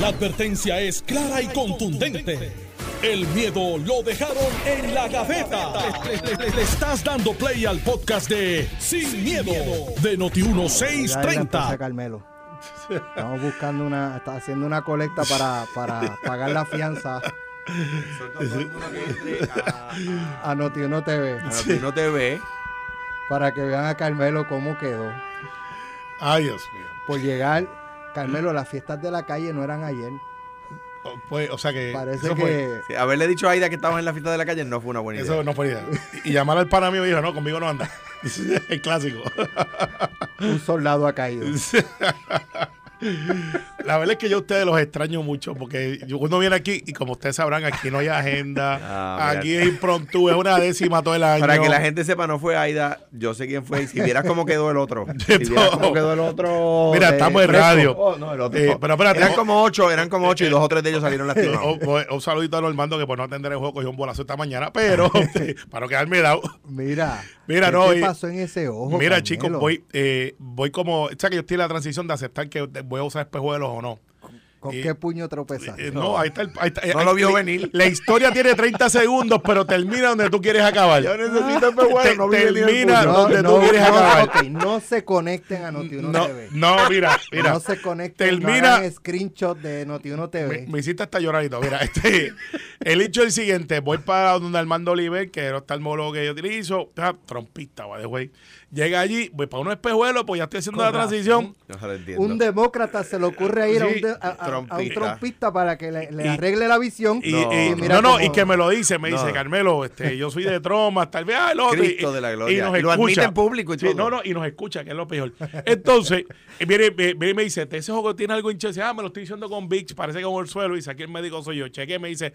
La advertencia es clara y contundente. El miedo lo dejaron en la gaveta. Le, le- le estás dando play al podcast de Sin, miedo, de Ya Noti1630. empresa Carmelo. Estamos buscando una, está haciendo una colecta para, para pagar la fianza a Noti1 TV no te ve. para que vean a Carmelo cómo quedó. Ay, Dios mío. Por llegar, Carmelo, las fiestas de la calle no eran ayer. O, pues, o sea que. Parece eso que Fue, haberle dicho a Aida que estabas en la fiesta de la calle no fue una buena idea. eso no fue idea. Y llamar al pana mío y dijo, no, conmigo no anda. El clásico. un soldado ha caído. La verdad es que yo a ustedes los extraño mucho porque uno viene aquí y como ustedes sabrán, aquí no hay agenda, Ah, mira. aquí es impromptu, es una décima todo el año. Para que la gente sepa, no fue Aida, yo sé quién fue. Y si vieras cómo quedó el otro. Si vieras cómo quedó el otro. Mira, de estamos en radio. Oh, no, el otro. Eh, pero espérate, eran o- como ocho, eran como ocho y dos o tres de ellos salieron lastimados. Un, un- un saludito a Normando que por no atender el juego cogió un bolazo esta mañana, pero para no quedarme dado. Mira, Mira, ¿qué no, te y- pasó en ese ojo? Mira, chicos, voy, eh, voy como. O sea, que yo estoy en la transición de aceptar que voy a usar espejuelos o no. ¿Con qué puño tropezaste? Eh, no, ahí está el. ahí está- No ahí- lo vio venir. La historia tiene 30 segundos, pero termina donde tú quieres acabar. Yo necesito espejuelos, Te- no el termina donde tú quieres acabar. no se conecten a Noti1 No, TV. no, mira, mira. no se conecten, termina- no hagan screenshot de Noti1 TV. Me, me hiciste hasta lloradito. Mira, este, el hecho es el siguiente: voy para donde Armando Oliver, que era el oftalmólogo que yo utilizo, ah, trompista, va de güey. Llega allí, voy para unos espejuelos, pues ya estoy haciendo Con la transición. No un demócrata se le ocurre ir a, un Sí, de- a- a- a un trompista. para que le, le Y- arregle la visión. Y, No. y- Y mira no, no, cómo- y que me lo dice, me No. dice, Carmelo, este, yo soy de Tromas, tal vez, ah, el otro. Cristo y, de la gloria. Y nos Y lo admite escucha. en público y Sí. No, no, y nos escucha, que es lo peor. Entonces, viene, viene y me dice, ese juego tiene algo hinchado. Ah, me lo estoy diciendo con VIX, parece que con el suelo. Y dice, aquí el médico soy yo. Cheque, me dice,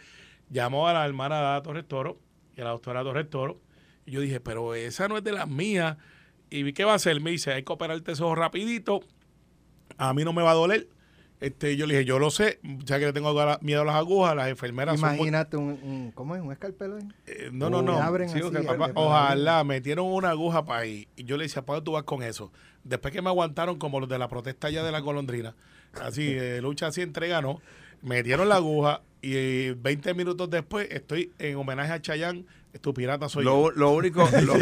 llamó a la hermana de Torres Toro y a la doctora Torres Toro. Y yo dije, pero esa no es de las mías. Y vi, ¿qué va a hacer? Me dice, hay que operarte ese ojo rapidito. A mí no me va a doler. Este, yo le dije, yo lo sé, ya que le tengo miedo a las agujas, las enfermeras son muy- Imagínate un, un- ¿cómo es? ¿Un escalpelo ahí? eh, no, no, no. Le abren Sí, así, que papá, ojalá metieron una aguja para ahí. Y yo le decía, ¿para dónde tú vas con eso? Después que me aguantaron como los de la protesta ya de la golondrina, así, eh, lucha así, entrega, ¿no? Metieron la aguja y eh, 20 minutos después estoy en homenaje a Chayanne, tu pirata soy yo. Lo, lo único, lo,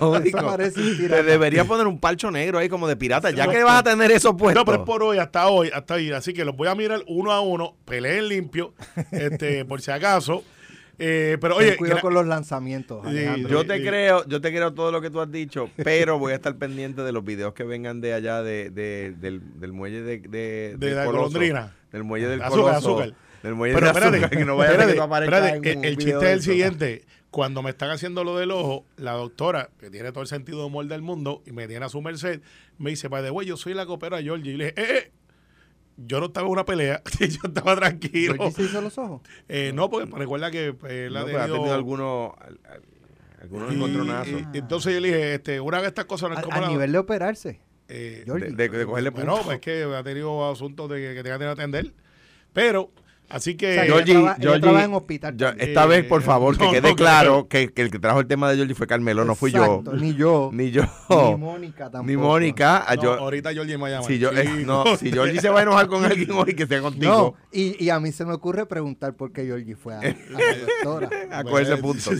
lo único, te debería poner un parcho negro ahí como de pirata, ya que vas a tener eso puesto. No, pero es por hoy, hasta hoy, hasta ahí. Así que los voy a mirar uno a uno, peleen limpio, este, por si acaso. Eh, pero Ten oye, cuidado gra- con los lanzamientos, Alejandro. Yo te creo, yo te creo todo lo que tú has dicho, pero voy a estar pendiente de los videos que vengan de allá de, de- del, del muelle de, de, de la Coloso, golondrina. Del muelle del Azúcar, Coloso, azúcar. Del muelle Pero de espérate, azúcar, que no vaya a espérate, que tú aparezcas espérate, en un el, el video chiste es el siguiente. Cuando me están haciendo lo del ojo, la doctora, que tiene todo el sentido de humor del mundo, y me tiene a su merced, me dice, the way, yo soy la copera Georgie. Y le dije, eh, eh, yo no estaba en una pelea, yo estaba tranquilo. ¿Georgie se hizo los ojos? Eh, no, porque recuerda que eh, él No, ha pero ha tenido... algunos, al- al- algunos y- encontronazos. y- entonces yo le dije, este, una de estas cosas no es como la- nivel de operarse. eh, de, de- de cogerle bueno, punto. pues es que ha tenido asuntos de que, que tenga que atender. Pero, así que... O sea, Georgie, ella traba- ella Georgie, trabaja en hospital yo- esta vez, por favor, que no, quede no, claro que, que el que trajo el tema de Georgie fue Carmelo, no fui yo. Ni yo. Ni yo. Ni Mónica tampoco. Ni Mónica. Ah, no, yo- ahorita Georgie me llama. si, yo, eh, no, si Georgie se va a enojar con alguien hoy, que sea No, contigo. y, y a mí se me ocurre preguntar por qué Georgie fue a, a la doctora. A cogerse punto.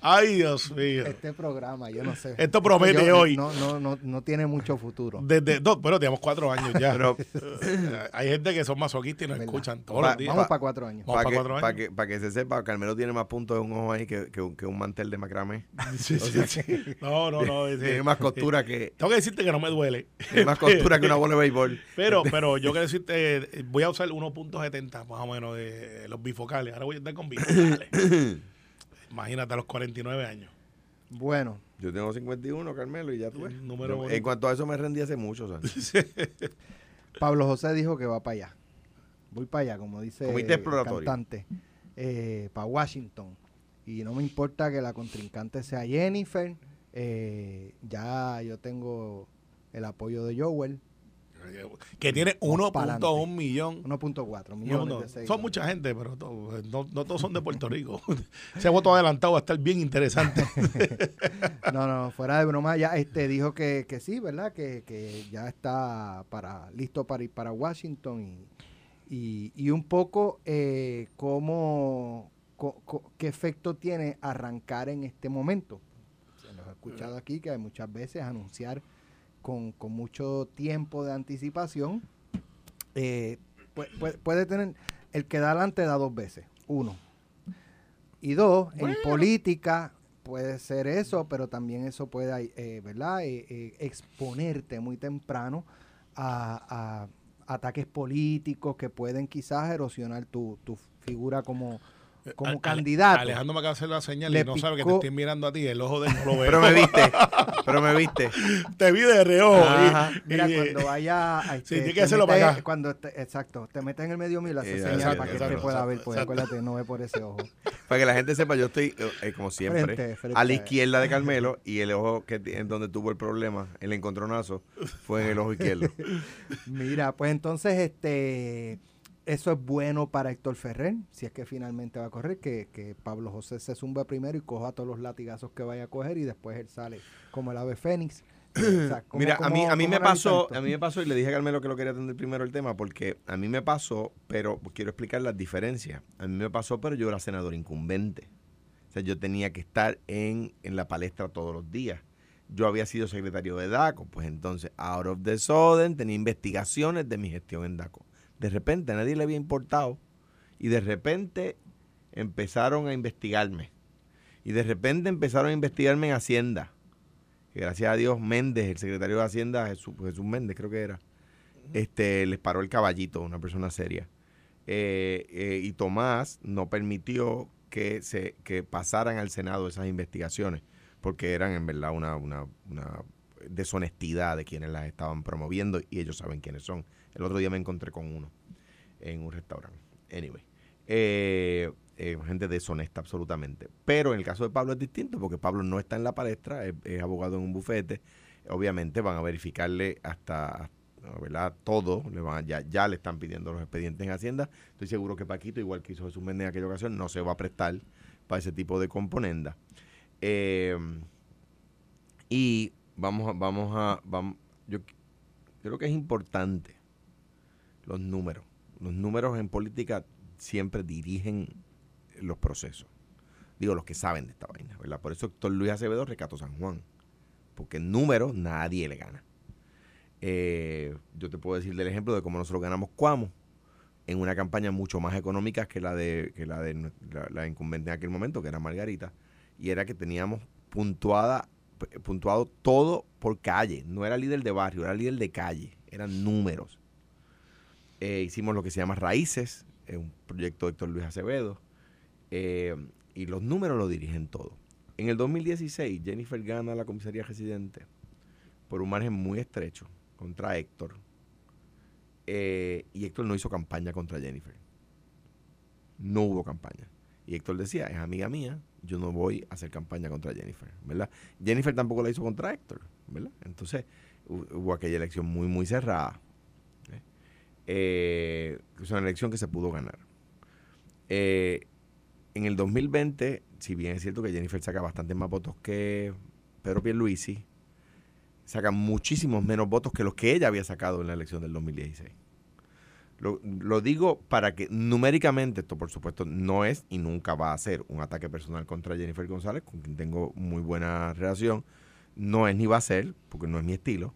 Ay, Dios mío. Este programa, yo no sé. Esto promete Yo- hoy. No, no, no, no tiene mucho futuro. Desde, no, pero tenemos cuatro años ya. Pero- Hay gente que son masoquistas y nos ¿Verdad? escuchan todos Va- los días. Vamos para cuatro años. Vamos Para pa' que, cuatro pa' años. que, pa' que se sepa, Carmelo tiene más puntos en un ojo ahí que, que un- que un mantel de macramé. Sí, sí, sí. No, no, no. Tiene más costura que Tengo que decirte que no me duele. tiene más costura que una bola de béisbol. Pero, pero yo quiero decirte, eh, voy a usar 1.70 más o menos de los bifocales. Ahora voy a estar con bifocales. Imagínate a los 49 años. Bueno, Yo tengo 51, Carmelo, y ya tú ves. El número Yo- en cuanto a eso me rendí hace mucho, ¿sabes? Pablo José dijo que va para allá. Voy para allá, como dice Comité el exploratorio. cantante. para Washington. Y no me importa que la contrincante sea Jennifer. eh, ya yo tengo el apoyo de Joel. Que tiene Vamos pa'lante. 1.1 millón. 1.4 No, millones no, de seguidores. son mucha gente, pero to- no, no todos son de Puerto Rico. Ese voto adelantado va a estar bien interesante. No, no, fuera de broma, ya este dijo que, que sí, ¿verdad? Que, que ya está para listo para ir para Washington y, y, y un poco eh, cómo, co- co- qué efecto tiene arrancar en este momento. Se nos ha escuchado aquí que hay muchas veces anunciar con, con mucho tiempo de anticipación. eh, pu- pu- puede tener, el que da adelante da dos veces, uno. Y dos, en política puede ser eso, pero también eso puede, eh, ¿verdad? Eh, eh, exponerte muy temprano a, a ataques políticos que pueden quizás erosionar tu, tu figura como, como Ale- candidato. Alejandro me acaba de hacer la señal y no sabe que te picó- estoy mirando a ti. El ojo de él no lo veo. Pero me viste, pero me viste. te vi de reojo. Mira, y- cuando vaya a Sí, tiene que hacerlo para acá. Cuando te- exacto, te metes en el medio mío y le haces Eh, señal exacto, para que exacto, te pueda ver, pues exacto. acuérdate, no ve por ese ojo. Para que la gente sepa, yo estoy, eh, eh, como siempre, Frente, frente a la izquierda de Carmelo y el ojo que en donde tuvo el problema, el encontronazo, fue en el ojo izquierdo. Mira, pues entonces este eso es bueno para Héctor Ferrer, si es que finalmente va a correr, que, que Pablo José se zumba primero y coja todos los latigazos que vaya a coger y después él sale como el ave fénix. O sea, ¿cómo- Mira, a mí, a mí me pasó, esto? a mí me pasó y le dije a Carmelo que lo quería atender primero el tema porque a mí me pasó, pero quiero explicar las diferencias. A mí me pasó, pero yo era senador incumbente. O sea, yo tenía que estar en, en la palestra todos los días. Yo había sido secretario de DACO, pues entonces, out of the sudden, tenía investigaciones de mi gestión en DACO. De repente a nadie le había importado y de repente empezaron a investigarme. Y de repente empezaron a investigarme en Hacienda que gracias a Dios Méndez, el secretario de Hacienda, Jesús, Jesús Méndez creo que era, este, les paró el caballito, una persona seria. Eh, eh, y Tomás no permitió que se que pasaran al Senado esas investigaciones, porque eran en verdad una, una, una deshonestidad de quienes las estaban promoviendo y ellos saben quiénes son. El otro día me encontré con uno en un restaurante. Anyway. Eh, eh, gente deshonesta absolutamente. Pero en el caso de Pablo es distinto porque Pablo no está en la palestra, es, abogado en un bufete. Obviamente van a verificarle hasta, ¿verdad? Todo, le van a- ya, ya le están pidiendo los expedientes en Hacienda. Estoy seguro que Paquito, igual que hizo Jesús Méndez en aquella ocasión, no se va a prestar para ese tipo de componenda. Eh, y vamos a, vamos a, vamos, yo creo que es importante los números. Los números en política siempre dirigen los procesos. Digo, los que saben de esta vaina, ¿verdad? Por eso Héctor Luis Acevedo recató San Juan. Porque en números nadie le gana. Eh, yo te puedo decir del ejemplo de cómo nosotros ganamos Cuamo en una campaña mucho más económica que la de que la de la, la incumbente en aquel momento, que era Margarita, y era que teníamos puntuada p- puntuado todo por calle, no era líder de barrio, era líder de calle, eran números. Eh, hicimos lo que se llama Raíces, es un proyecto de Héctor Luis Acevedo, eh, y los números lo dirigen todo. En el 2016, Jennifer gana la comisaría residente por un margen muy estrecho contra Héctor. eh, y Héctor no hizo campaña contra Jennifer. No hubo campaña. Y Héctor decía, es amiga mía, yo no voy a hacer campaña contra Jennifer, ¿verdad? Jennifer tampoco la hizo contra Héctor, ¿verdad? Entonces hu- hubo aquella elección muy, muy cerrada. ¿Eh? Eh, es una elección que se pudo ganar. Eh, en el 2020, si bien es cierto que Jennifer saca bastantes más votos que Pedro Pierluisi, saca muchísimos menos votos que los que ella había sacado en la elección del 2016. Lo, lo digo para que numéricamente esto, por supuesto, no es y nunca va a ser un ataque personal contra Jennifer González, con quien tengo muy buena relación. No es ni va a ser, porque no es mi estilo.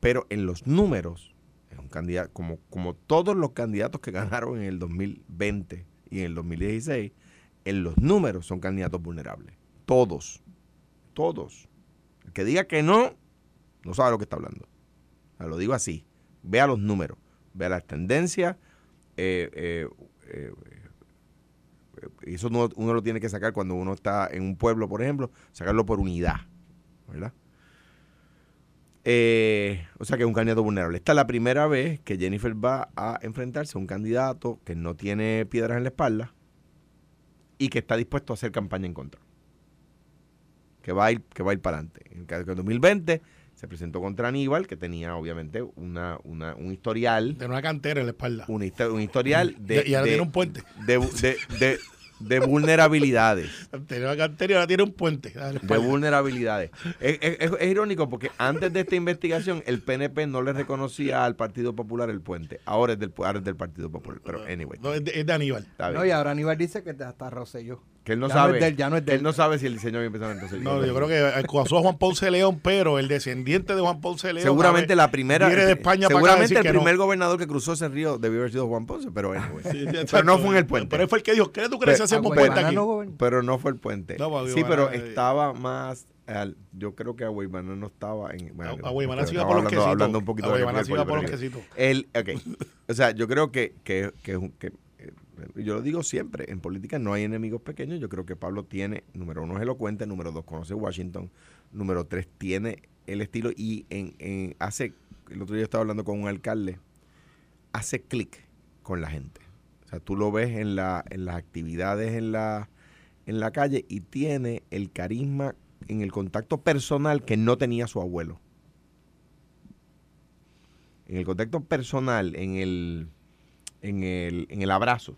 Pero en los números, es un candidato, como, como todos los candidatos que ganaron en el 2020 y en el 2016, en los números son candidatos vulnerables. Todos. Todos. El que diga que no, no sabe lo que está hablando. Lo digo así. Vea los números, vea las tendencias. eh, eh, eh, eso uno, uno lo tiene que sacar cuando uno está en un pueblo, por ejemplo, sacarlo por unidad. ¿Verdad? Eh, o sea que es un candidato vulnerable. Esta es la primera vez que Jennifer va a enfrentarse a un candidato que no tiene piedras en la espalda y que está dispuesto a hacer campaña en contra. Que va a ir, que va a ir para adelante. En el caso del 2020 se presentó contra Aníbal, que tenía obviamente una, una- un historial, De una cantera en la espalda. un, histo- un historial de, y ahora de- tiene un puente. de, de- de- de vulnerabilidades. Y ahora tiene un puente. De vulnerabilidades. Es, es- es- irónico porque antes de esta investigación el PNP no le reconocía al Partido Popular el puente. Ahora es del, ahora es del Partido Popular. Pero anyway, No, es, de, es de Aníbal. No, y ahora Aníbal dice que hasta Rosselló. Que él no ya no sabe. es de él, ya no es él él. no sabe si el diseño había empezado entonces. No, yo creo que acusó a Juan Ponce de León, pero el descendiente de Juan Ponce de León. Seguramente la primera. Viene de España para acá a seguramente el no. primer gobernador que cruzó ese río debió haber sido Juan Ponce, pero anyway. Sí, sí, pero no fue en el puente. Pero él fue el que dijo, ¿qué tú crees que Pero- hacemos Ah, puente aquí? Pero no fue el puente. No, sí, pero eh, estaba más. al- yo creo que a Guaymana no estaba en. bueno, A- a Guaymana pero se iba por los quesitos. hablando un poquito iba por los quesitos. El, ok. O sea, yo creo que, que, que, es un- que, eh, yo lo digo siempre, en política no hay enemigos pequeños. Yo creo que Pablo tiene, número uno, es elocuente, número dos, conoce Washington, número tres, tiene el estilo y hace, el otro día estaba hablando con un alcalde, hace clic con la gente. O sea, tú lo ves en, la, en las actividades en la, en la calle y tiene el carisma en el contacto personal que no tenía su abuelo. En el contacto personal, en el, en el, en el abrazo,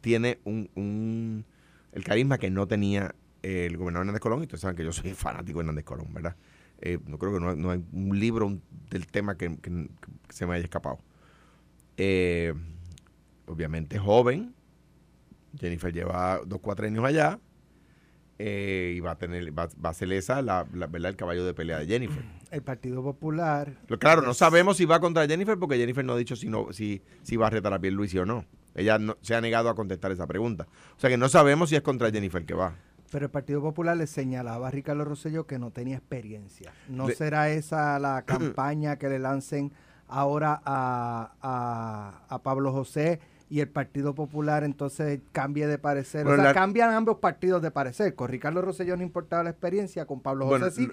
tiene un, un- el carisma que no tenía eh, el gobernador Hernández Colón. Y ustedes saben que yo soy fanático de Hernández Colón, ¿verdad? Eh, no creo que no, no hay un libro del tema que, que- que se me haya escapado. Eh, obviamente joven. Jennifer lleva dos, cuatro años allá. eh, y va a tener, va, va a ser esa la, la- ¿verdad? el caballo de pelea de Jennifer. El Partido Popular. Lo- Claro, no sabemos si va contra Jennifer porque Jennifer no ha dicho si, no, si, si va a retar a Pierluisi o no. Ella no, se ha negado a contestar esa pregunta. O sea que no sabemos si es contra Jennifer que va. Pero el Partido Popular le señalaba a Ricardo Rosselló que no tenía experiencia. ¿No Le- será esa la campaña que le lancen ahora a, a- a Pablo José y el Partido Popular entonces cambie de parecer? Bueno, o sea, la- cambian ambos partidos de parecer. Con Ricardo Rosselló no importaba la experiencia, con Pablo José Bueno, sí.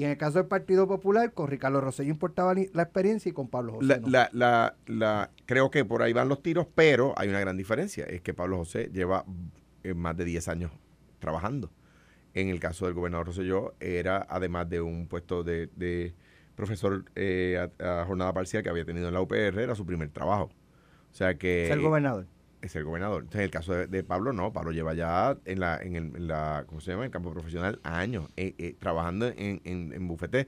Y en el caso del Partido Popular, con Ricardo Rosselló importaba la experiencia y con Pablo José La, no. la- la- la- creo que por ahí van los tiros, pero hay una gran diferencia. Es que Pablo José lleva eh, más de 10 años trabajando. En el caso del gobernador Rosselló, era además de un puesto de, de profesor eh, a, a jornada parcial que había tenido en la UPR, era su primer trabajo. O sea que... Ser gobernador. Es el gobernador. Entonces, en el caso de, de Pablo, no. Pablo lleva ya en la, en el, en la ¿cómo se llama? En el campo profesional años, eh, eh, trabajando en, en, en bufetes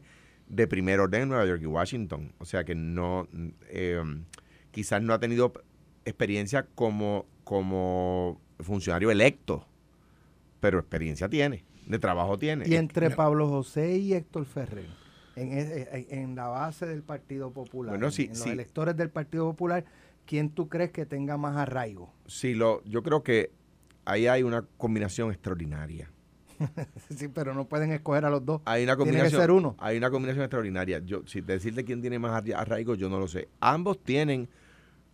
de primer orden en Nueva York y Washington. O sea que no, eh, quizás no ha tenido experiencia como, como funcionario electo, pero experiencia tiene, de trabajo tiene. Y entre Pablo José y Héctor Ferrer, en, e- en- en la base del Partido Popular, Bueno, sí, en los sí. electores del Partido Popular, ¿quién tú crees que tenga más arraigo? Sí, lo, yo creo que ahí hay una combinación extraordinaria. sí, pero no pueden escoger a los dos. Hay una Tiene que combinación. ser uno. Hay una combinación extraordinaria. Yo, si decirle quién tiene más arra- arraigo, yo no lo sé. Ambos tienen,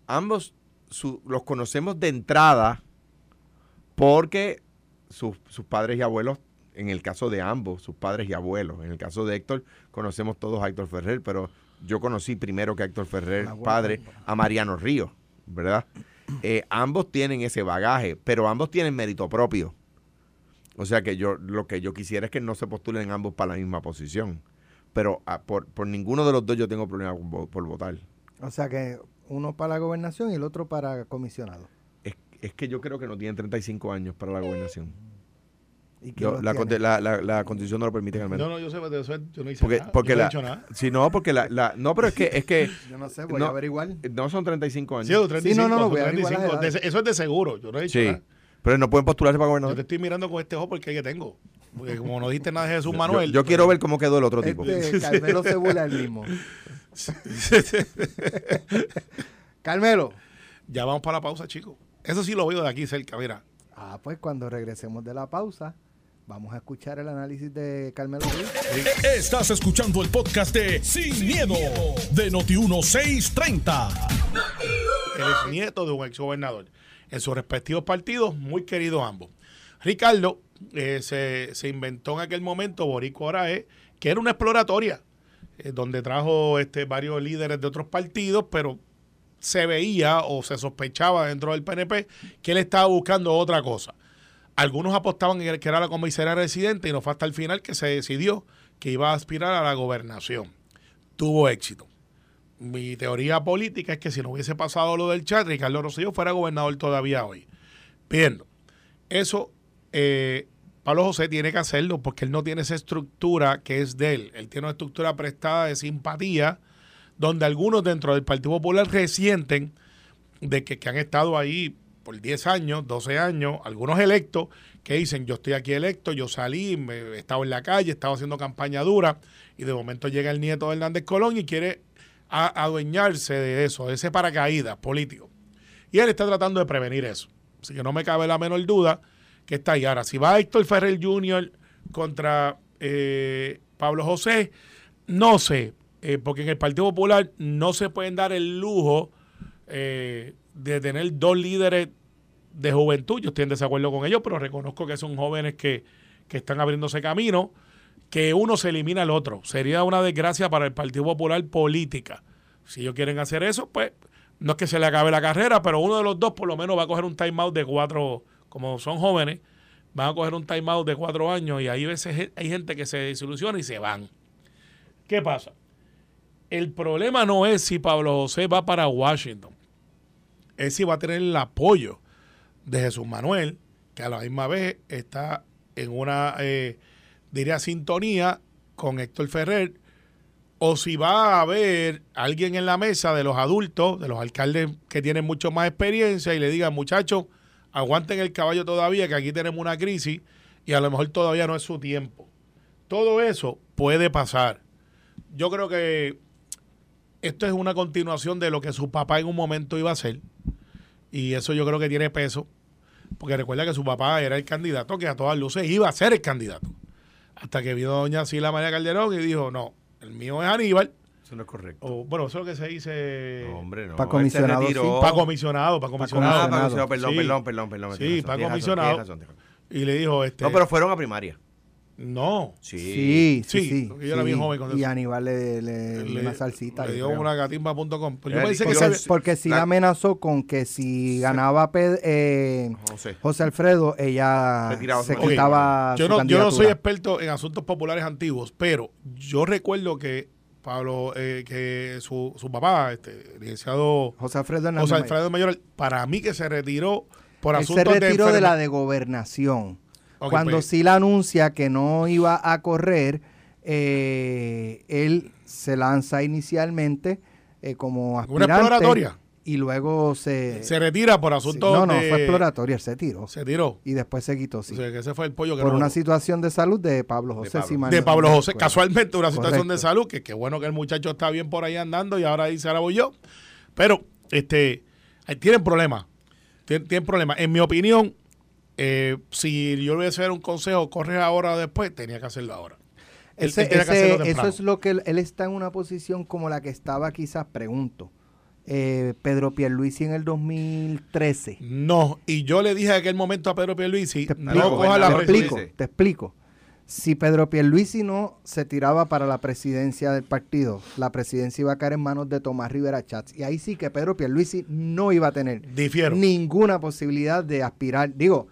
ambos su- los conocemos de entrada porque sus, sus padres y abuelos, en el caso de ambos, sus padres y abuelos. En el caso de Héctor, conocemos todos a Héctor Ferrer, pero yo conocí primero que Héctor Ferrer, padre, a Mariano Ríos, ¿verdad? Eh, ambos tienen ese bagaje, pero ambos tienen mérito propio. O sea que yo lo que yo quisiera es que no se postulen ambos para la misma posición. Pero ah, por, por ninguno de los dos yo tengo problema por votar. O sea que uno para la gobernación y el otro para comisionado. Es, es que yo creo que no tienen 35 años para la gobernación. ¿Y quién Yo- los la, la, la, la constitución no lo permite, Carmen. No, no, yo sé de eso, yo no hice porque nada. porque yo no he la, dicho nada. si no, porque la, la- no, pero es que es que Yo no sé, voy no, a averiguar. no son 35 años. Sí, o 35, no, no, no, o voy a averiguar 35. las edades. De- eso es de seguro, yo no he dicho sí, nada. pero no pueden postularse para Yo te gobernador. estoy mirando con este ojo porque es que tengo. Porque como no dijiste nada de Jesús Yo- Manuel. yo, pues- quiero ver cómo quedó el otro tipo. Este, Carmelo se burla el mismo. Carmelo. Ya vamos para la pausa, chicos. Eso sí lo veo de aquí cerca, mira. Ah, pues cuando regresemos de la pausa, vamos a escuchar el análisis de Carmelo Ruiz. Estás escuchando el podcast de Sin, miedo, de Noti1630. Él es nieto de un exgobernador. En sus respectivos partidos, muy queridos ambos. Ricardo eh, se, se inventó en aquel momento Borico Arae, que era una exploratoria, eh, donde trajo este, varios líderes de otros partidos, pero se veía o se sospechaba dentro del PNP que él estaba buscando otra cosa. Algunos apostaban que era la comisaría residente y no fue hasta el final que se decidió que iba a aspirar a la gobernación. Tuvo éxito. Mi teoría política es que si no hubiese pasado lo del chat, Ricardo Rosselló fuera gobernador todavía hoy. Bien, eso eh, Pablo José tiene que hacerlo porque él no tiene esa estructura que es de él. Él tiene una estructura prestada de simpatía, donde algunos dentro del Partido Popular resienten de que, que han estado ahí por 10 años, 12 años, algunos electos que dicen, yo estoy aquí electo, yo salí, me, he estado en la calle, he estado haciendo campaña dura, y de momento llega el nieto de Hernández Colón y quiere adueñarse de eso, de ese paracaídas político. Y él está tratando de prevenir eso. Así que no me cabe la menor duda que está ahí. Ahora, si va Héctor Ferrer Jr. contra eh, Pablo José, no sé, eh, porque en el Partido Popular no se pueden dar el lujo eh, de tener dos líderes de juventud. Yo estoy en desacuerdo con ellos, pero reconozco que son jóvenes que, que están abriéndose camino, que uno se elimina al otro. Sería una desgracia para el Partido Popular política. Si ellos quieren hacer eso, pues no es que se le acabe la carrera, pero uno de los dos por lo menos va a coger un timeout de cuatro, como son jóvenes, van a coger un timeout de cuatro años y ahí veces hay gente que se desilusiona y se van. ¿Qué pasa? El problema no es si Pablo José va para Washington, es si va a tener el apoyo de Jesús Manuel, que a la misma vez está en una, eh, diría, sintonía con Héctor Ferrer, o si va a haber alguien en la mesa de los adultos, de los alcaldes que tienen mucho más experiencia y le digan, muchachos, aguanten el caballo todavía, que aquí tenemos una crisis y a lo mejor todavía no es su tiempo. Todo eso puede pasar. Yo creo que esto es una continuación de lo que su papá en un momento iba a hacer. Y eso yo creo que tiene peso. Porque recuerda que su papá era el candidato que a todas luces iba a ser el candidato. Hasta que vino doña Sila María Calderón y dijo, no, el mío es Aníbal. Eso no es correcto. O, bueno, eso es lo que se dice No, hombre, no. Pa' él se comisionado, sí. para comisionado, para comisionado. Ah, para comisionado, perdón, Sí. perdón, perdón, perdón. Sí, tienes razón, para comisionado. Y le dijo, este, No, pero fueron a primaria. No. Sí. Sí, sí, Sí, sí. porque yo era bien joven Y eso. Aníbal le, le- le, una salsita. le dio creo. una gatimba.com. Pues yo Eh, que Porque, se- porque sí la- amenazó con que si ganaba Ped- eh, José. José Alfredo, ella Retiraba se su- Ok, quitaba yo su no, yo no soy experto en asuntos populares antiguos, pero yo recuerdo que Pablo, eh, que su, su papá, este, el licenciado José Alfredo José Mayor. Alfredo Mayor, para mí que se retiró por Él se asuntos retiró de, de, la de gobernación. Ok, Cuando pues, Sila anuncia que no iba a correr, eh, él se lanza inicialmente eh, como Una aspirante. exploratoria. Y luego se... se retira por sí, asuntos no, no, de- fue exploratoria, él se tiró. Se tiró. Y después se quitó, sí. O sea, que ese fue el pollo que por no- una situación de salud de Pablo José. Pablo. si mal de Pablo no José, casualmente una situación de salud, que qué bueno que el muchacho está bien por ahí andando y ahora dice, ahora voy yo. Pero, este, tienen problemas, tienen, tienen problemas. En mi opinión, eh, si yo le voy a hacer un consejo, corre ahora o después, tenía que hacerlo ahora. Él- Ese- él tenía que ese- hacerlo eso es lo que él, él está en una posición como la que estaba quizás, pregunto, eh, Pedro Pierluisi en el 2013. No, y yo le dije en aquel momento a Pedro Pierluisi, Te no explico, coja la te explico, te explico. Si Pedro Pierluisi no se tiraba para la presidencia del partido, la presidencia iba a caer en manos de Tomás Rivera Chats. Y ahí sí que Pedro Pierluisi no iba a tener Difiero. ninguna posibilidad de aspirar. Digo,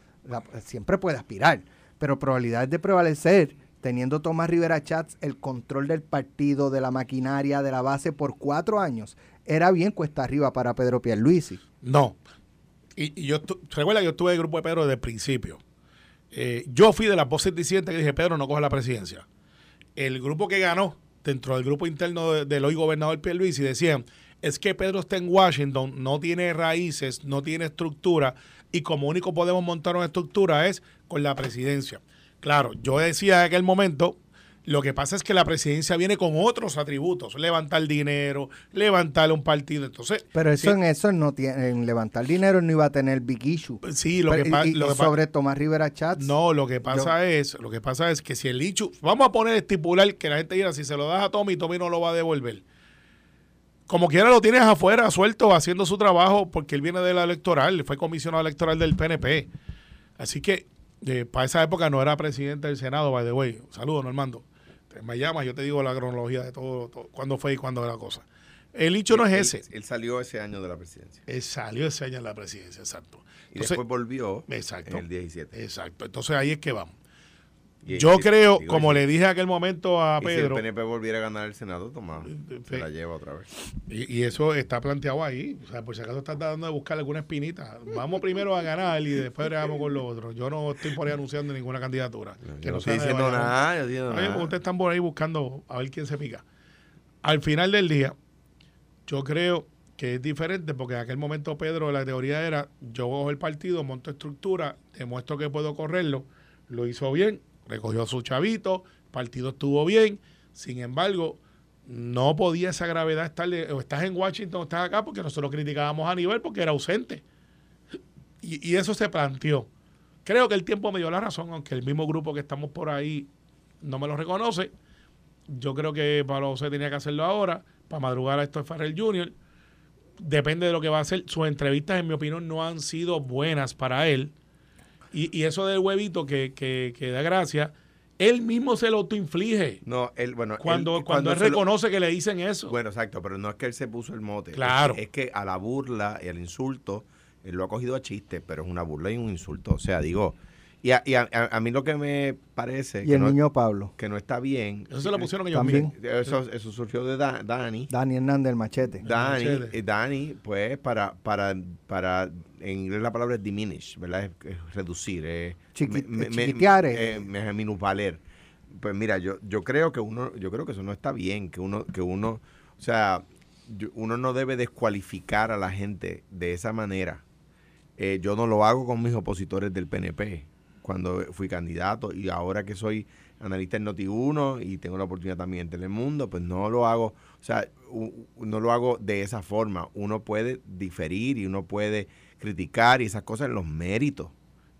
siempre puede aspirar, pero probabilidades de prevalecer teniendo Tomás Rivera Chats el control del partido, de la maquinaria, de la base por cuatro años, era bien cuesta arriba para Pedro Pierluisi. No. Y, y yo recuerda que yo estuve en el grupo de Pedro desde el principio. Eh, yo fui de las voces dicientes que dije, Pedro, no coge la presidencia. El grupo que ganó, dentro del grupo interno de- del hoy gobernador Pierluisi, decían, es que Pedro está en Washington, no tiene raíces, no tiene estructura, y como único podemos montar una estructura es con la presidencia. Claro, yo decía en aquel momento, lo que pasa es que la presidencia viene con otros atributos, levantar dinero, levantar un partido. Entonces, Pero eso sí, en eso no tiene, en levantar dinero no iba a tener big issue. sí, lo Pero- que, pa- y- y lo que pa- sobre Tomás Rivera Chats, No, lo que pasa es, lo que pasa es que si el Lichu, vamos a poner estipular que la gente diga, si se lo das a Tommy, Tommy no lo va a devolver. Como quiera lo tienes afuera, suelto, haciendo su trabajo, porque él viene de la electoral, fue comisionado electoral del PNP. Así que eh, para esa época no era presidente del Senado, by the way. Saludos, Normando. Te- Me llamas, yo te digo la cronología de todo, todo cuándo fue y cuándo era la cosa. El Lichu no es Él- ese. Él salió ese año de la presidencia. Él salió ese año en la presidencia, exacto. Y después volvió Exacto. en el 17. Exacto. Entonces ahí es que vamos. Y- Yo creo, digo, como si- le dije en aquel momento a y si el Pedro, PNP volviera a ganar el Senado, toma, Sí. se la lleva otra vez. y, y eso está planteado ahí, o sea, por si acaso estás tratando de buscar alguna espinita, vamos primero a ganar y después vamos con lo otro. Yo no estoy por ahí anunciando ninguna candidatura. Yo que no estoy diciendo nada, yo Oye, nada. ustedes están por ahí buscando a ver quién se pica. Al final del día, yo creo que es diferente porque en aquel momento Pedro la teoría era yo cojo el partido, monto estructura, demuestro que puedo correrlo, lo hizo bien, recogió su chavito, el partido estuvo bien, sin embargo, no podía esa gravedad estarle, o estás en Washington o estás acá porque nosotros criticábamos a nivel porque era ausente. Y, eso se planteó. Creo que el tiempo me dio la razón, aunque el mismo grupo que estamos por ahí no me lo reconoce. Yo creo que Pablo José tenía que hacerlo ahora, para madrugar a esto de Farrell Jr. Depende de lo que va a hacer. Sus entrevistas, en mi opinión, no han sido buenas para él. Y, y eso del huevito que, que, que da gracia, él mismo se lo autoinflige. No, él, bueno, Cuando, él- cuando, él lo- reconoce que le dicen eso. Bueno, exacto, pero no es que él se puso el mote. es Claro. que- Es, que a la burla y al insulto, él lo ha cogido a chiste, pero es una burla y un insulto. O sea, digo, y a, y a- a- a mí lo que me parece Y que el no, niño Pablo, que no está bien, eso se lo pusieron ellos También. mismos. eso, eso surgió de Da- Dani. Dani Hernández, el machete. Dani, Machete. eh, Dani, pues para, para, para, en inglés la palabra es diminish, ¿verdad? Es, es reducir, es Chiqui- chiquitear, eh, eh. me- minusvaler. Pues mira, yo, yo creo que uno, yo creo que eso no está bien, que uno, que uno, o sea, yo- uno no debe descualificar a la gente de esa manera. Eh, yo no lo hago con mis opositores del PNP cuando fui candidato y ahora que soy analista en Noti1 y tengo la oportunidad también en Telemundo, pues no lo hago, o sea, no lo hago de esa forma. Uno puede diferir y uno puede criticar y esas cosas en los méritos.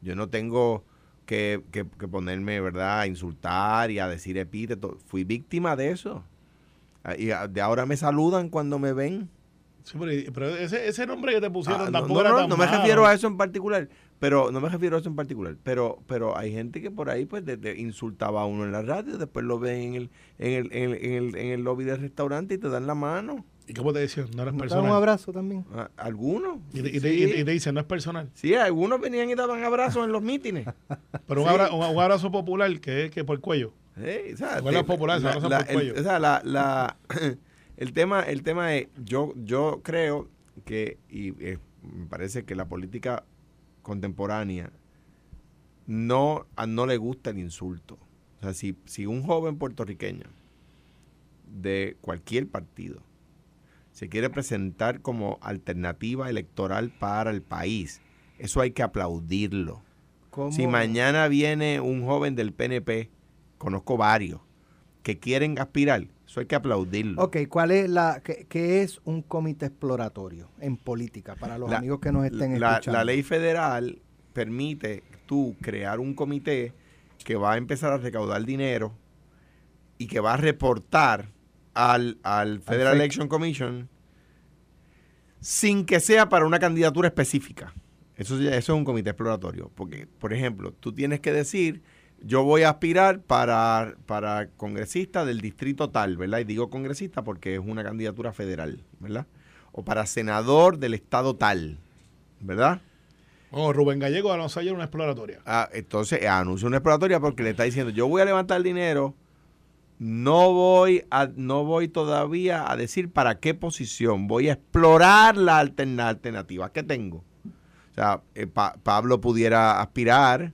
Yo no tengo que, que- que ponerme, ¿verdad?, a insultar y a decir epítetos. Fui víctima de eso. Ah, Y a- de ahora me saludan cuando me ven. Sí, pero, ese, ese nombre que te pusieron Ah, no, tampoco no, era no, tan no me malo. refiero a eso en particular, pero no me refiero a eso en particular, pero pero hay gente que por ahí pues de- de insultaba a uno en la radio, después lo ven en el en el, en el, en el, en el lobby del restaurante y te dan la mano. ¿Y cómo te decían? No eres ¿No te dan personal. un abrazo también? Ah, Algunos. Y te, y te- sí, y te- y te dicen, no es personal. Sí, algunos venían y daban abrazos en los mítines. Pero un, Sí. abra- un- un abrazo popular que es que por el cuello. Sí, o sea, Igual los te- populares se la- abrazan la- por el cuello. el- o sea, la- la- el tema el tema es yo yo creo que y eh, me parece que la política contemporánea no a- no le gusta el insulto. O sea, si, si un joven puertorriqueño de cualquier partido se quiere presentar como alternativa electoral para el país, eso hay que aplaudirlo. ¿Cómo? Si mañana viene un joven del PNP, conozco varios, que quieren aspirar, eso hay que aplaudirlo. Ok, ¿cuál es la, qué, qué es un comité exploratorio en política para los La- amigos que nos estén la, escuchando? la ley federal permite tú crear un comité que va a empezar a recaudar dinero y que va a reportar al, al Federal. Election Commission sin que sea para una candidatura específica. Eso, eso es un comité exploratorio. Porque, por ejemplo, tú tienes que decir, yo voy a aspirar para, para congresista del distrito tal, ¿verdad? Y digo congresista porque es una candidatura federal, ¿verdad? O para senador del estado tal, ¿verdad? Oh, Rubén Gallego anunció ayer una exploratoria. Ah, entonces eh, anuncia una exploratoria porque le está diciendo, yo voy a levantar dinero, no voy a, no voy todavía a decir para qué posición, voy a explorar la alterna- alternativa que tengo. O sea, eh, Pa- Pablo pudiera aspirar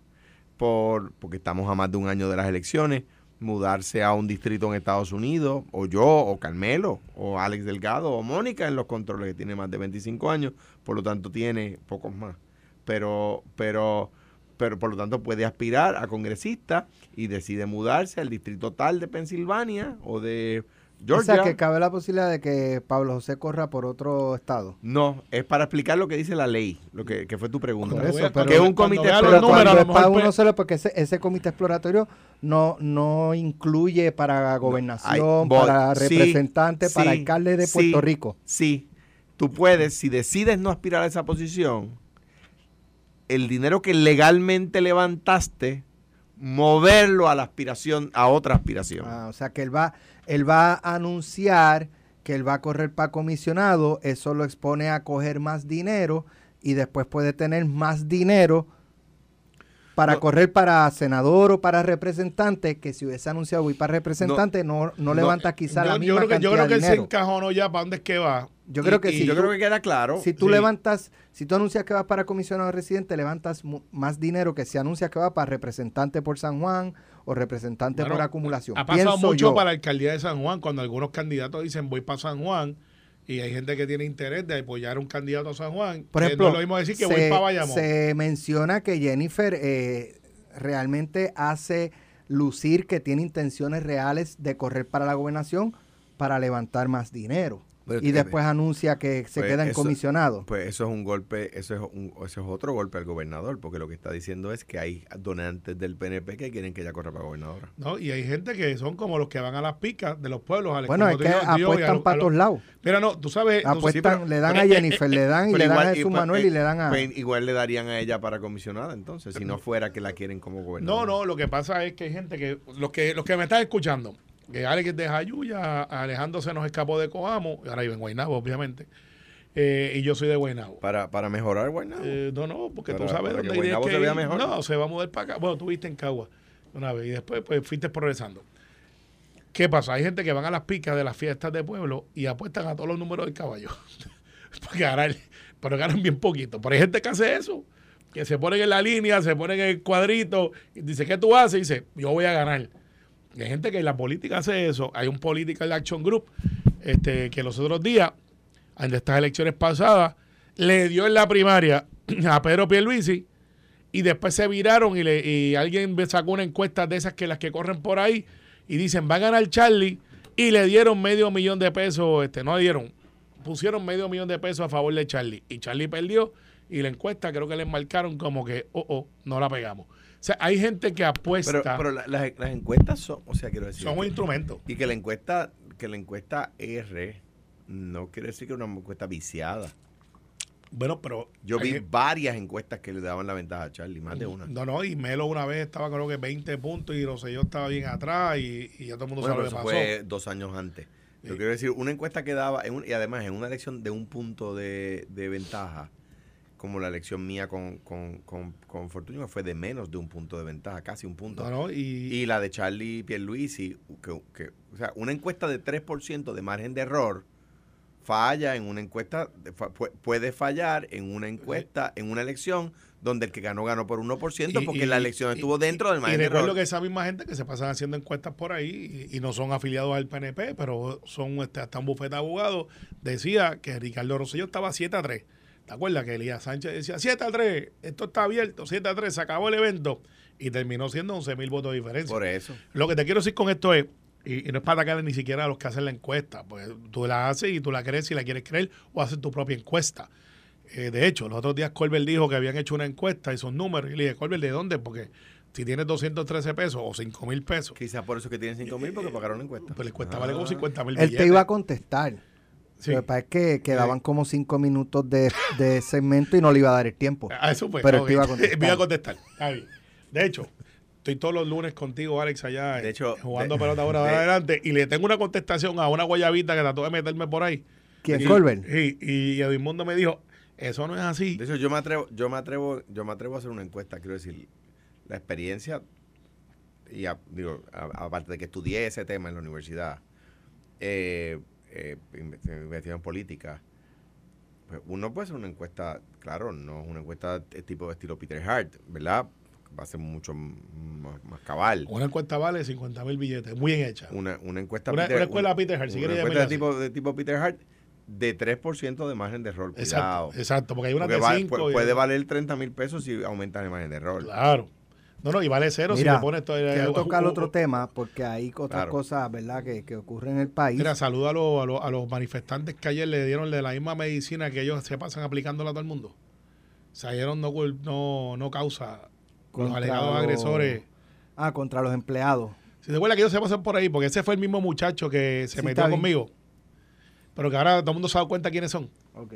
por, porque estamos a más de un año de las elecciones, mudarse a un distrito en Estados Unidos, o yo, o Carmelo, o Alex Delgado, o Mónica en los controles, que tiene más de 25 años, por lo tanto tiene pocos más. Pero, pero, pero por lo tanto puede aspirar a congresista y decide mudarse al distrito tal de Pensilvania o de O sea, que cabe la posibilidad de que Pablo José corra por otro estado. No, es para explicar lo que dice la ley, lo que, que fue tu pregunta. Por Cuando eso, vea- pero- que es un comité exploratorio. para uno solo, porque ese, ese comité exploratorio no, no incluye para gobernación, para sí, representante, para sí, alcalde de sí. Puerto Rico. Sí, tú puedes, si decides no aspirar a esa posición, el dinero que legalmente levantaste, moverlo a la aspiración, a otra aspiración. Ah, o sea que él va, él va a anunciar que él va a correr para comisionado, eso lo expone a coger más dinero y después puede tener más dinero para no. correr para senador o para representante, que si hubiese anunciado voy para representante, no, no, no, levanta quizá la Yo, misma yo creo que, yo cantidad creo que de se dinero. encajonó ya para dónde es que va. Yo creo que Y- si yo tú- creo que queda claro. Si tú Sí. levantas, si tú anuncias que vas para comisionado residente, levantas más dinero que si anuncias que va para representante por San Juan o representante por acumulación. Ha pasado Pienso mucho yo. para la alcaldía de San Juan, cuando algunos candidatos dicen voy para San Juan y hay gente que tiene interés de apoyar a un candidato a San Juan. Por ejemplo, no es lo mismo decir que voy se, para Bayamón. se menciona que Jennifer eh, realmente hace lucir que tiene intenciones reales de correr para la gobernación para levantar más dinero. Pero y después anuncia que se Pues queda en eso- comisionado. Pues eso es un golpe, eso es, un- eso es otro golpe al gobernador, porque lo que está diciendo es que hay donantes del PNP que quieren que ella corra para gobernadora. ¿no? Y hay gente que son como los que van a las picas de los pueblos. Alex, Bueno, es que apuestan para todos lados. Mira, no, tú sabes. Apuestan, pero- le dan pero- a eh, Jennifer, le dan y le dan igual- a Jesús Manuel y le dan a... pues igual le darían a ella para comisionada, entonces, si no fuera que la quieren como No, gobernadora. no, lo que pasa es que hay gente que, los que, los que me están escuchando, que Alex de Jayuya, Alejandro se nos escapó de Coamo, y ahora vive en Guaynabo, obviamente, eh, y yo soy de Guaynabo. Para, para mejorar Guaynabo. Eh, no, no, porque tú sabes que dónde hay Guaynabo que se vea mejor. No, se va a mudar para acá. Bueno, tú viste en Cagua una vez y después pues fuiste progresando. ¿Qué pasa? Hay gente que van a las picas de las fiestas de pueblo y apuestan a todos los números del caballo. Para ganar, pero ganan bien poquito. Pero hay gente que hace eso, que se ponen en la línea, se ponen en el cuadrito y dice, ¿qué tú haces? Y dice, yo voy a ganar. Hay gente que en la política hace eso. Hay un Political Action Group este, que los otros días, en estas elecciones pasadas, le dio en la primaria a Pedro Pierluisi y después se viraron y, le, y alguien sacó una encuesta de esas que las que corren por ahí y dicen va a ganar Charlie y le dieron medio millón de pesos, este, no le dieron, pusieron medio millón de pesos a favor de Charlie y Charlie perdió y la encuesta creo que le marcaron como que, oh, oh, no la pegamos. O sea, hay gente que apuesta, Pero, pero la- las, las encuestas son, o sea, quiero decir. son un que- instrumento. y que la encuesta, que la encuesta R no quiere decir que es una encuesta viciada. Bueno, pero... Yo vi hay- varias encuestas que le daban la ventaja a Charlie, más de una. No, no, y Melo una vez estaba creo que 20 puntos y Rosselló estaba bien atrás y, y ya todo el mundo Bueno, sabe lo eso que pasó. fue dos años antes. Yo Sí. quiero decir, una encuesta que daba, en un- y además en una elección de un punto de, de ventaja, como la elección mía con, con, con, con Fortunio, fue de menos de un punto de ventaja, casi un punto. No, no, y, Y la de Charlie Pierluisi, que, que, o sea, una encuesta de 3% de margen de error falla en una encuesta, puede fallar en una encuesta, en una elección donde el que ganó ganó por 1% Y- porque y- la elección y- estuvo dentro del Y margen de recuerdo error. que esa misma gente que se pasan haciendo encuestas por ahí y, y no son afiliados al PNP, pero son este, hasta un bufete de abogados, decía que Ricardo Rosselló estaba 7 a 3. ¿Te acuerdas que Elías Sánchez decía 7 a 3, esto está abierto, 7 a 3, se acabó el evento y terminó siendo 11 mil votos de diferencia? Por eso. Lo que te quiero decir con esto es, y, y no es para atacar ni siquiera a los que hacen la encuesta, pues tú la haces y tú la crees si la quieres creer o haces tu propia encuesta. Eh, de hecho, los otros días Colbert dijo que habían hecho una encuesta y son números. Y le dije, Colbert, ¿de dónde? Porque si tienes 213 pesos o 5 mil pesos, Quizás por eso que tienen 5 mil porque pagaron la encuesta. pues la encuesta vale como 50 mil Él te iba a contestar. Sí. Lo que pasa es que quedaban como cinco minutos de, de segmento y no le iba a dar el tiempo. A eso fue. Pero él Ok. te iba a contestar. Me iba a contestar. De hecho, estoy todos los lunes contigo, Alex, allá De eh, hecho, jugando de- pelota ahora de- adelante y le tengo una contestación a una guayabita que trató de meterme por ahí. ¿Quién, Y- Colbert? Sí, y Edmundo me dijo, eso no es así. De hecho, yo me atrevo, yo me atrevo, yo me atrevo a hacer una encuesta, quiero decir, la experiencia, y a- digo, aparte de que estudié ese tema en la universidad, eh, eh, política, pues uno puede hacer una encuesta, claro, no es una encuesta tipo de estilo Peter Hart, ¿verdad? Va a ser mucho más, más cabal. Una encuesta vale 50 mil billetes, muy bien hecha. Una, una encuesta Una- una escuela Peter Hart, si una quieres encuesta de tipo, de tipo Peter Hart de 3% de margen de error. Cuidado. Exacto, exacto, porque hay una Porque de va- 5. pu- puede valer 30 mil pesos si aumentas el margen de error. Claro. No, no, y vale cero si Mira, le pones todo. eh, quiero uh, tocar uh, otro uh, tema porque hay otras Claro. cosas, ¿verdad?, que, que ocurren en el país. Mira, saluda a, los- a, los- a los manifestantes que ayer le dieron de la misma medicina que ellos se pasan aplicándola a todo el mundo. Salieron no, no, no causa con los Contra alegados los- agresores. Ah, contra los empleados. Si se acuerda que ellos se pasan por ahí, porque ese fue el mismo muchacho que se Sí, metió conmigo. Pero que ahora todo el mundo se ha dado cuenta quiénes son. Ok.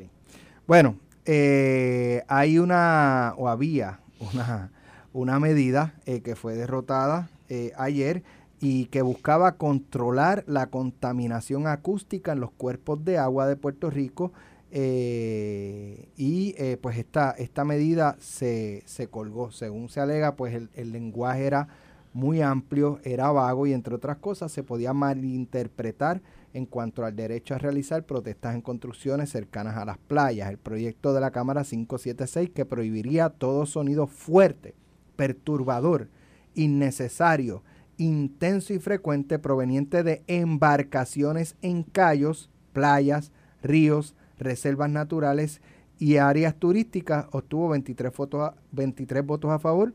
Bueno, eh, hay una, o había una, una medida eh, que fue derrotada eh, ayer y que buscaba controlar la contaminación acústica en los cuerpos de agua de Puerto Rico eh, y pues esta, esta medida se, se colgó. Según se alega, pues el, el lenguaje era muy amplio, era vago y entre otras cosas se podía malinterpretar en cuanto al derecho a realizar protestas en construcciones cercanas a las playas. El proyecto de la Cámara 576 que prohibiría todo sonido fuerte, perturbador, innecesario, intenso y frecuente proveniente de embarcaciones en callos, playas, ríos, reservas naturales y áreas turísticas obtuvo 23, votos a, 23 votos a favor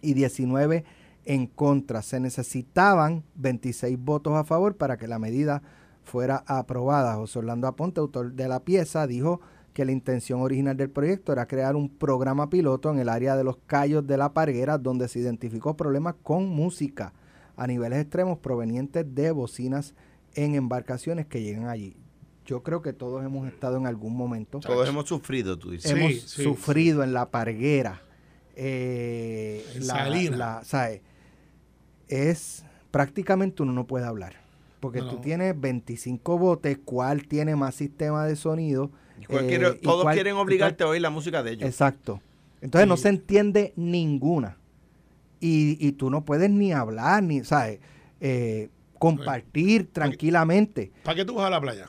y 19 en contra. Se necesitaban 26 votos a favor para que la medida fuera aprobada. José Orlando Aponte, autor de la pieza, dijo que la intención original del proyecto era crear un programa piloto en el área de los callos de la Parguera, donde se identificó problemas con música a niveles extremos provenientes de bocinas en embarcaciones que llegan allí. Yo creo que todos hemos estado en algún momento. Todos hemos sufrido, tú dices. hemos Sí, sí, sufrido en la parguera. eh, En la- Salinas. la- ¿sabe? Es prácticamente uno no puede hablar. Porque No, tú tienes 25 botes, cuál tiene más sistema de sonido. Cual eh, todos quieren obligarte a oír la música de ellos. Exacto. Entonces no se entiende ninguna. Y, y tú no puedes ni hablar, ni, ¿sabes? Eh, compartir tranquilamente. ¿Para qué tú vas a la playa?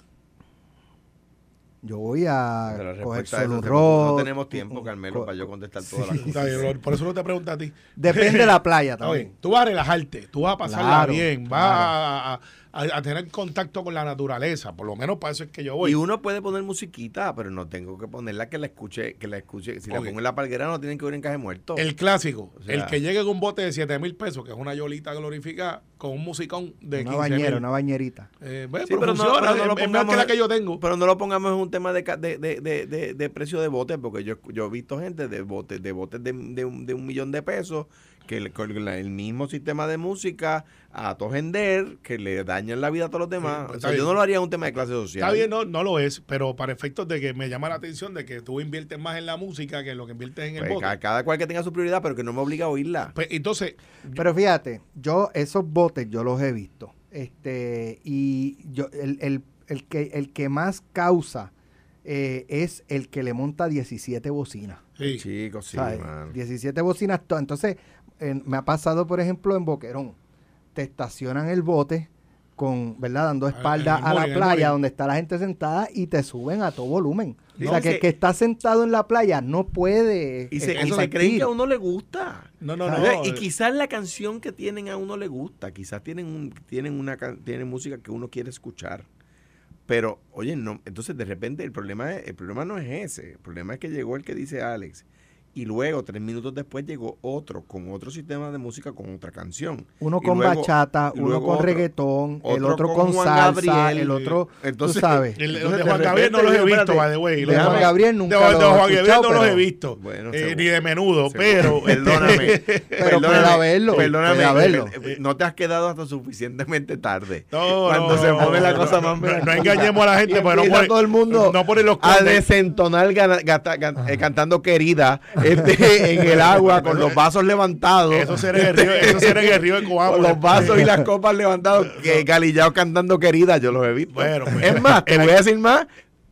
Yo voy a coger respuesta a eso solo no tenemos tiempo, Carmelo, para yo contestar todas las Está cosas. por eso no te pregunto a ti. Depende de la playa Está bien, también. Tú vas a relajarte, tú vas a pasarla Claro, bien, vas claro. a, a- tener contacto con la naturaleza, por lo menos para eso es que yo voy. Y uno puede poner musiquita, pero no tengo que ponerla que la escuche, que la escuche. Si Ok. la pongo en la palguera no tienen que oír en caje muerto. El clásico, O sea- el que llegue con un bote de 7 mil pesos, que es una yolita glorificada, con un musicón de Una 15 bañera, mil. una bañerita. Eh, bueno, Sí, pero, pero no- funciona, pero no lo que pongamos- la que yo tengo. Pero no lo pongamos en un tema de, ca- de, de, de, de- de precio de bote, porque yo, yo he visto gente de botes de botes de, de un, de un millón de pesos que la- el mismo sistema de música a tojender, que le dañan la vida a todos los demás. pues o sea, yo no lo haría en un tema de clase social. Está bien, no, no lo es, pero para efectos de que me llama la atención de que tú inviertes más en la música que en lo que inviertes en el Pues, cada cual que tenga su prioridad, pero que no me obliga a oírla. Pues, entonces, Pero fíjate, yo esos botes yo los he visto. Este, y yo, el, el, el que, el que más causa eh, es el que le monta 17 bocinas. sí, Chicos, sí, ¿sabes? mano. 17 bocinas. to- Entonces, en- me ha pasado, por ejemplo, en Boquerón. Te estacionan el bote con, ¿verdad? Dando espalda en el a la playa donde está la gente sentada y te suben a todo volumen. Sí, o sea, que el que está sentado en la playa no puede Y se, eh, se creen que a uno le gusta. No, no, ¿Sabes? no. Y quizás la canción que tienen a uno le gusta. Quizás tienen un, tienen una tienen música que uno quiere escuchar. Pero, oye, no, entonces de repente el problema es, el problema no es ese. El problema es que llegó el que dice Alex. Y luego, tres minutos después, llegó otro con otro sistema de música con otra canción. Uno Y con luego- bachata, uno con otro- reggaetón, el otro con con, Juan salsa, Gabriel, el otro, entonces- tú sabes. El, Entonces, de de Juan Gabriel no los he visto, by the way. de Juan Gabriel nunca de, de Juan Gabriel no los he pero- visto. Bueno, eh, ni de menudo, Seguro. pero. Perdóname. Pero puede haberlo, Perdóname. puede haberlo. eh, eh, No te has quedado hasta suficientemente tarde. No, Cuando no, se no, pone la no, cosa no, más no, engañemos a la gente, Y porque no todo el mundo no los a desentonar eh, cantando querida este, en el agua con los vasos levantados. Eso será en el río, eso será en el río de Coamo. Con los vasos y las copas levantados, que Galillao cantando querida, yo los he visto. Bueno, pues. es más, te voy a decir más,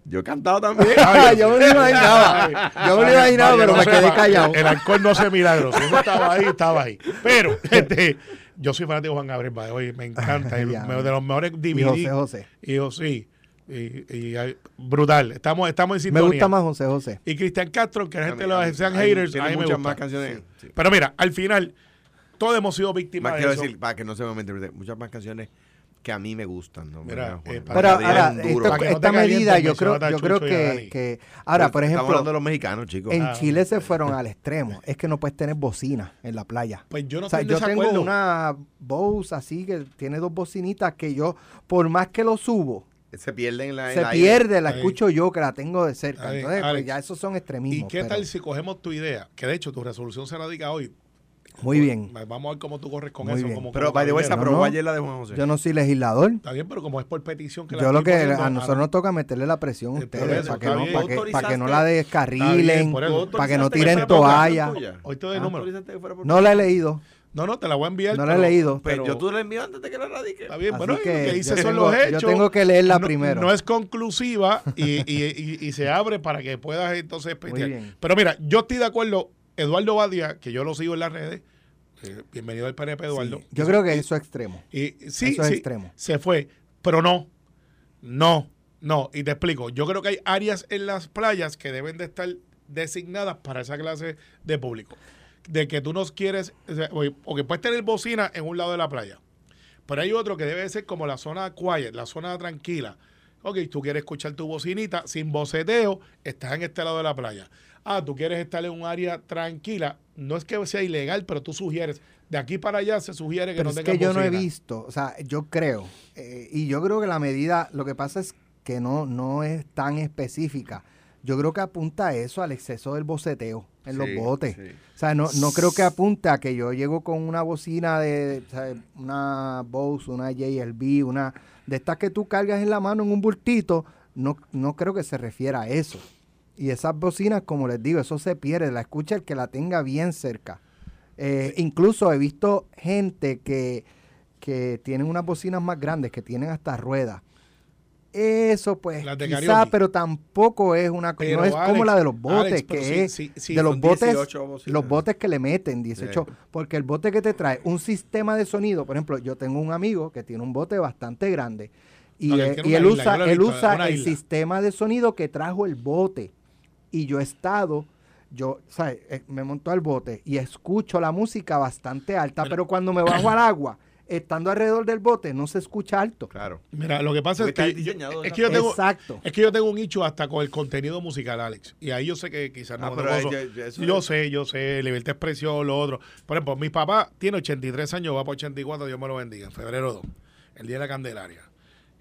yo he cantado también. Ah, yo me lo imaginaba. Yo me lo imaginaba, pero no me quedé callado. El alcohol no hace milagros. Si eso estaba ahí, estaba ahí. Pero, este, yo soy fanático de Juan Gabriel, me encanta. de los mejores DVD. Y José José. Y yo, sí. Y, y, brutal. Estamos, estamos en Me sintonía. gusta más José José. Y Cristian Castro, que la gente lo sean mí haters, tiene a mí me muchas gusta. más canciones. sí. Pero mira, al final, todos hemos sido víctimas Más de quiero eso. decir, para que no se me malinterprete, muchas más canciones que a mí me gustan. ¿no? Mira, eh, Juan Pero ahora, es un duro. esto- Para que no esta medida yo creo, yo creo que. Ahora, por Estamos hablando de ejemplo, los mexicanos, chicos. en Ah. Chile se fueron al extremo. Es que no puedes tener bocina en la playa. Pues yo no O sea, yo tengo una Bose así que tiene dos bocinitas que yo, por más que lo subo, se pierden en la en se aire. pierde, la Ahí. escucho yo que la tengo de cerca. Ahí, Entonces, pues, ya esos son extremismos. ¿Y qué pero- tal si cogemos tu idea? Que de hecho tu resolución se radica hoy. Muy bien. Vamos a ver cómo tú corres con Muy eso. bien. Como, Pero, by the way, se. No, aprobó no. ayer la de Juan José. Yo no soy legislador. Está bien, pero como es por petición que la Yo lo que a ah, nosotros no. nos toca meterle la presión a ustedes para que, no, para, que, ¿Tú para que no la descarrilen, bien, por eso. ¿Tú para que no autorizaste tiren toalla. Hoy te doy el ¿Ah, número. autorizaste que fuera por No la he leído. No, no, te la voy a enviar. No la he leído. Pero, yo tú la envío antes de que la radique. Está bien, Así bueno, que lo que son tengo- los hechos. yo tengo que leerla No- primero. No es conclusiva y, y- y- y se abre para que puedas entonces bien. Pero mira, yo estoy de acuerdo, Eduardo Badia, que yo lo sigo en las redes. eh, bienvenido al PNP, Eduardo. Yo creo que eso es extremo. Y sí, Eso es sí, extremo. se fue, pero no, no, no. Y te explico, yo creo que hay áreas en las playas que deben de estar designadas para esa clase de público. De que tú nos quieres, o que puedes tener bocina en un lado de la playa, pero hay otro que debe de ser como la zona quiet, la zona tranquila. Ok, tú quieres escuchar tu bocinita sin boceteo, estás en este lado de la playa. Ah, tú quieres estar en un área tranquila. No es que sea ilegal, pero tú sugieres. De aquí para allá se sugiere que Pero no es tengas que yo no he visto, o sea, yo creo, eh, y yo creo que la medida, lo que pasa es que no, no es tan específica. Yo creo que apunta a eso, al exceso del boceteo en los botes. sí. O sea, no, no creo que apunte a que yo llego con una bocina de, sea, una Bose, una JLB, una de estas que tú cargas en la mano en un bultito. No, no creo que se refiera a eso. Y esas bocinas, como les digo, eso se pierde. La escucha el que la tenga bien cerca. Eh, Incluso he visto gente que, que tienen unas bocinas más grandes, que tienen hasta ruedas. Eso pues Las de quizá, karaoke. pero tampoco es una Pero, no es como la de los botes, Alex, pero que sí, es sí, sí, de los botes, 18 bocinas. los botes que le meten 18, Sí. porque el bote que te trae un sistema de sonido, por ejemplo, yo tengo un amigo que tiene un bote bastante grande y, No, que tiene y una él isla, usa él visto, usa el isla. sistema de sonido que trajo el bote y yo he estado yo, ¿sabes? Eh, me monto al bote y escucho la música bastante alta, pero cuando me bajo al agua, estando alrededor del bote, no se escucha alto. Claro. Mira, lo que pasa es Porque que, yo, es que yo tengo, Exacto. es que yo tengo un nicho hasta con el contenido musical, Alex. Y ahí yo sé que quizás no Ah, pero eso Yo es- sé, yo sé, libertad de expresión, lo otro. Por ejemplo, mi papá tiene 83 años, va para 84, Dios me lo bendiga, en febrero 2, el día de la Candelaria.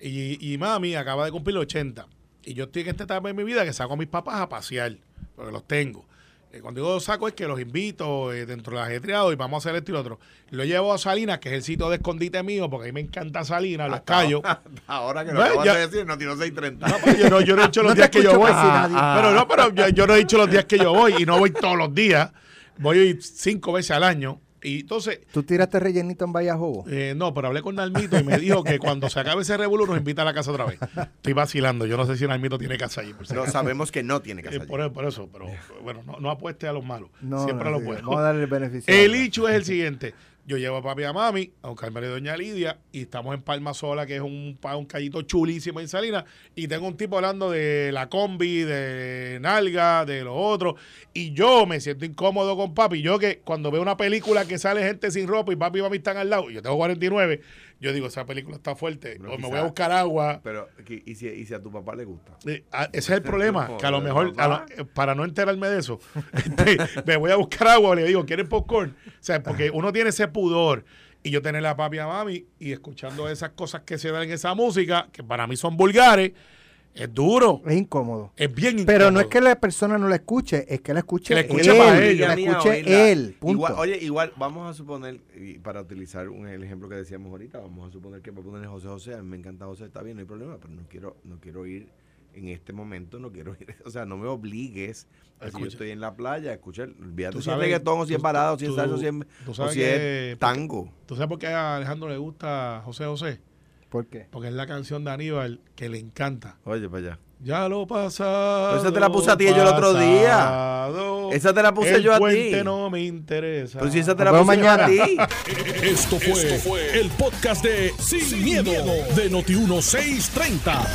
Y, y mami acaba de cumplir 80. Y yo estoy en esta etapa de mi vida que saco a mis papás a pasear, porque los tengo. Eh, cuando digo saco es que los invito eh, dentro del ajetreado y vamos a hacer esto y lo otro. Lo llevo a Salinas, que es el sitio de escondite mío, porque a mí me encanta Salinas, los callos. Ahora que lo acabas ya- de decir, no tiró 630. No, pero yo, no, yo no he dicho los No días que yo voy. nadie. Pero no, pero yo, yo no he dicho los días que yo voy y no voy todos los días. Voy cinco veces al año. Y entonces, ¿Tú tiraste rellenito en Vallajobo? eh, no, pero hablé con Nalmito y me dijo que cuando se acabe ese revolú nos invita a la casa otra vez. Estoy vacilando. Yo no sé si Nalmito tiene casa allí. Por si No acaso. sabemos que no tiene que Eh, salir. por, por eso, pero bueno, no, no apueste a los malos. No, Siempre no, a los sí, buenos. Vamos a darle el beneficio. El hecho es el siguiente. Yo llevo a papi a mami, a buscar y doña Lidia, y estamos en Palma Sola, que es un, un callito chulísimo en Salinas, y tengo un tipo hablando de la combi, de nalga, de lo otro, y yo me siento incómodo con papi. Yo que cuando veo una película que sale gente sin ropa y papi y mami están al lado, yo tengo 49, yo digo, esa película está fuerte, o me voy a buscar agua. Pero, ¿y si, y si a tu papá le gusta? Eh, ah, ese es el problema, que a lo mejor, a lo- papá. eh, para no enterarme de eso, este, me voy a buscar agua, le digo, ¿quieren popcorn? O sea, porque uno tiene ese pudor. Y yo tener la papi a mami y escuchando esas cosas que se dan en esa música, que para mí son vulgares, es duro, Es incómodo. es bien incómodo. Pero no es que la persona no la escuche, es que la escuche, Que la escuche él, para ellos. la escuche él, punto. Igual, oye, igual, vamos a suponer, y para utilizar un, el ejemplo que decíamos ahorita, vamos a suponer que para poner José José, a mí me encanta José, está bien, no hay problema, pero no quiero, no quiero ir en este momento, no quiero ir, o sea, no me obligues, a si yo Escucha. estoy en la playa, a escuchar, olvídate Tú si es reggaetón o si es tú- balada, o si es salsa, o si es tango. ¿Tú sabes por qué a Alejandro le gusta José José? ¿Por qué? Porque es la canción de Aníbal que le encanta. Oye, para allá. Ya lo pasado. Pero esa te la puse a ti yo el otro día. Esa te la puse el yo a ti. puente no me interesa. Pero si esa te la puse yo a mañana. ti. Esto fue, el podcast de Sin, miedo, de Noti1630.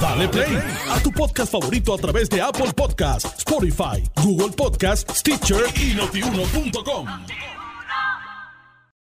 Dale play a tu podcast favorito a través de Apple Podcasts, Spotify, Google Podcasts, Stitcher y notiuno.com.